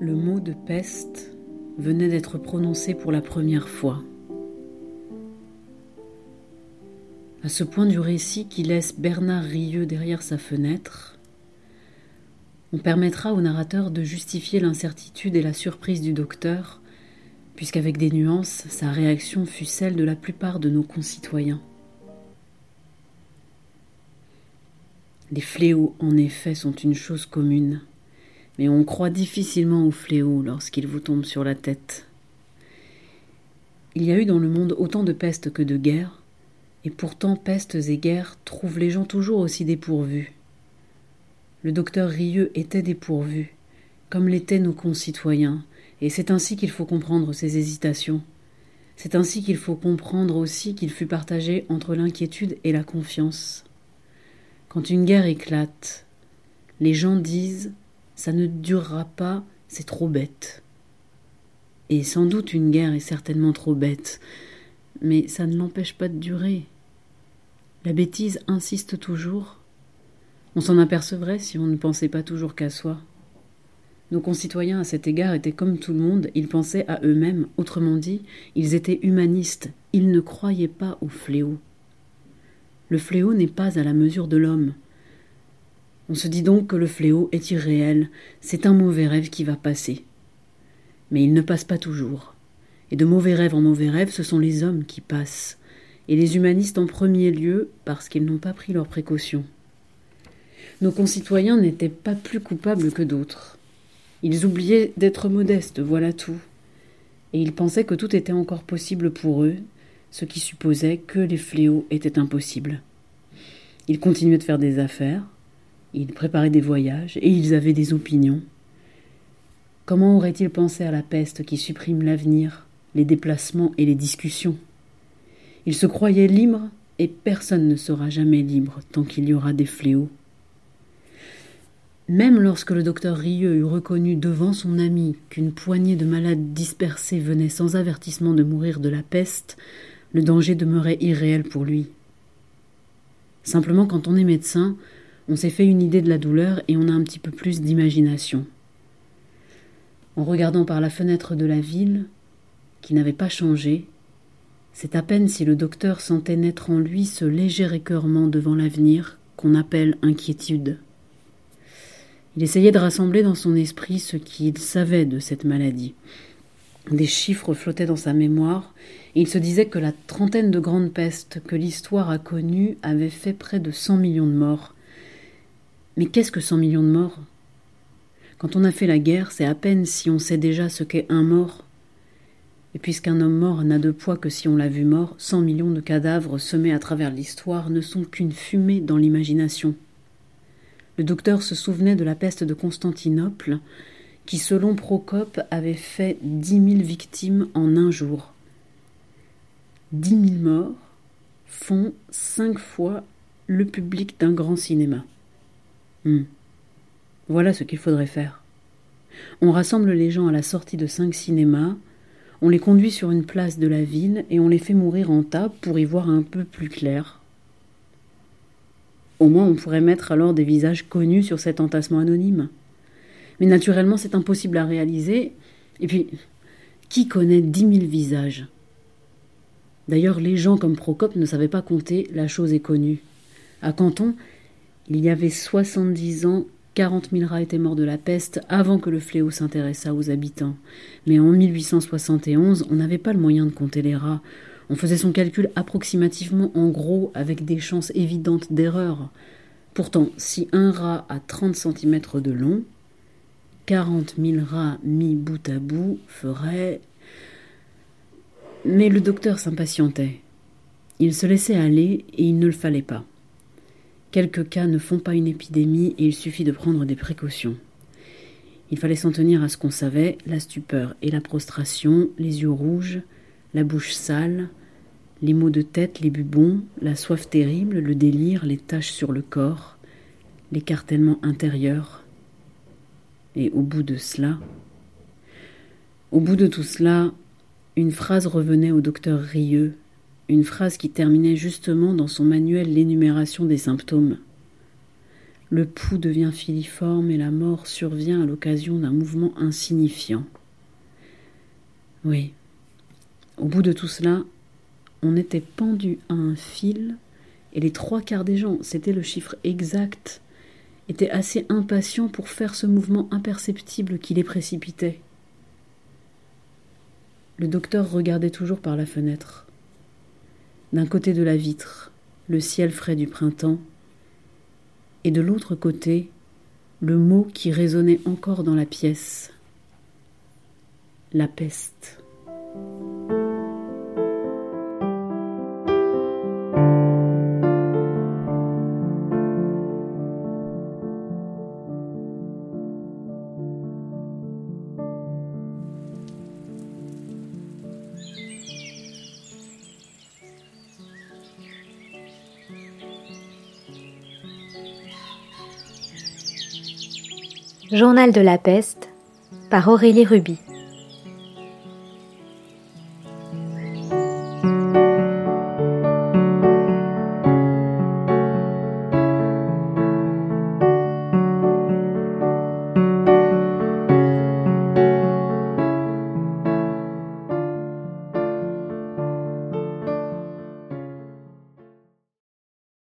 Le mot de peste venait d'être prononcé pour la première fois. À ce point du récit qui laisse Bernard Rieux derrière sa fenêtre, on permettra au narrateur de justifier l'incertitude et la surprise du docteur, puisqu'avec des nuances, sa réaction fut celle de la plupart de nos concitoyens. Les fléaux, en effet, sont une chose commune mais on croit difficilement au fléau lorsqu'il vous tombe sur la tête. Il y a eu dans le monde autant de pestes que de guerres, et pourtant pestes et guerres trouvent les gens toujours aussi dépourvus. Le docteur Rieux était dépourvu, comme l'étaient nos concitoyens, et c'est ainsi qu'il faut comprendre ses hésitations. C'est ainsi qu'il faut comprendre aussi qu'il fut partagé entre l'inquiétude et la confiance. Quand une guerre éclate, les gens disent ça ne durera pas, c'est trop bête. Et sans doute une guerre est certainement trop bête, mais ça ne l'empêche pas de durer. La bêtise insiste toujours. On s'en apercevrait si on ne pensait pas toujours qu'à soi. Nos concitoyens à cet égard étaient comme tout le monde, ils pensaient à eux-mêmes, autrement dit, ils étaient humanistes, ils ne croyaient pas au fléau. Le fléau n'est pas à la mesure de l'homme, on se dit donc que le fléau est irréel, c'est un mauvais rêve qui va passer. Mais il ne passe pas toujours. Et de mauvais rêves en mauvais rêves, ce sont les hommes qui passent, et les humanistes en premier lieu parce qu'ils n'ont pas pris leurs précautions. Nos concitoyens n'étaient pas plus coupables que d'autres. Ils oubliaient d'être modestes, voilà tout. Et ils pensaient que tout était encore possible pour eux, ce qui supposait que les fléaux étaient impossibles. Ils continuaient de faire des affaires, ils préparaient des voyages et ils avaient des opinions. Comment auraient-ils pensé à la peste qui supprime l'avenir, les déplacements et les discussions? Ils se croyaient libres et personne ne sera jamais libre tant qu'il y aura des fléaux. Même lorsque le docteur Rieux eut reconnu devant son ami qu'une poignée de malades dispersés venaient sans avertissement de mourir de la peste, le danger demeurait irréel pour lui. Simplement, quand on est médecin, on s'est fait une idée de la douleur et on a un petit peu plus d'imagination. En regardant par la fenêtre de la ville, qui n'avait pas changé, c'est à peine si le docteur sentait naître en lui ce léger écœurement devant l'avenir qu'on appelle inquiétude. Il essayait de rassembler dans son esprit ce qu'il savait de cette maladie. Des chiffres flottaient dans sa mémoire, et il se disait que la trentaine de grandes pestes que l'histoire a connues avait fait près de cent millions de morts, mais qu'est-ce que 100 millions de morts? Quand on a fait la guerre, c'est à peine si on sait déjà ce qu'est un mort. Et puisqu'un homme mort n'a de poids que si on l'a vu mort, 100 millions de cadavres semés à travers l'histoire ne sont qu'une fumée dans l'imagination. Le docteur se souvenait de la peste de Constantinople, qui, selon Procope, avait fait dix mille victimes en un jour. Dix mille morts font cinq fois le public d'un grand cinéma. Hmm. Voilà ce qu'il faudrait faire. On rassemble les gens à la sortie de cinq cinémas, on les conduit sur une place de la ville et on les fait mourir en tas pour y voir un peu plus clair. Au moins on pourrait mettre alors des visages connus sur cet entassement anonyme. Mais naturellement c'est impossible à réaliser. Et puis, qui connaît dix mille visages? D'ailleurs, les gens comme Procope ne savaient pas compter, la chose est connue. À Canton, il y avait soixante-dix ans, quarante mille rats étaient morts de la peste avant que le fléau s'intéressât aux habitants. Mais en 1871, on n'avait pas le moyen de compter les rats. On faisait son calcul approximativement en gros avec des chances évidentes d'erreur. Pourtant, si un rat a 30 cm de long, quarante mille rats mis bout à bout feraient. Mais le docteur s'impatientait. Il se laissait aller et il ne le fallait pas. Quelques cas ne font pas une épidémie et il suffit de prendre des précautions. Il fallait s'en tenir à ce qu'on savait, la stupeur et la prostration, les yeux rouges, la bouche sale, les maux de tête, les bubons, la soif terrible, le délire, les taches sur le corps, l'écartèlement intérieur. Et au bout de cela, au bout de tout cela, une phrase revenait au docteur Rieux, une phrase qui terminait justement dans son manuel l'énumération des symptômes. Le pouls devient filiforme et la mort survient à l'occasion d'un mouvement insignifiant. Oui. Au bout de tout cela, on était pendu à un fil et les trois quarts des gens, c'était le chiffre exact, étaient assez impatients pour faire ce mouvement imperceptible qui les précipitait. Le docteur regardait toujours par la fenêtre. D'un côté de la vitre, le ciel frais du printemps, et de l'autre côté, le mot qui résonnait encore dans la pièce la peste. Journal de la peste par Aurélie Ruby.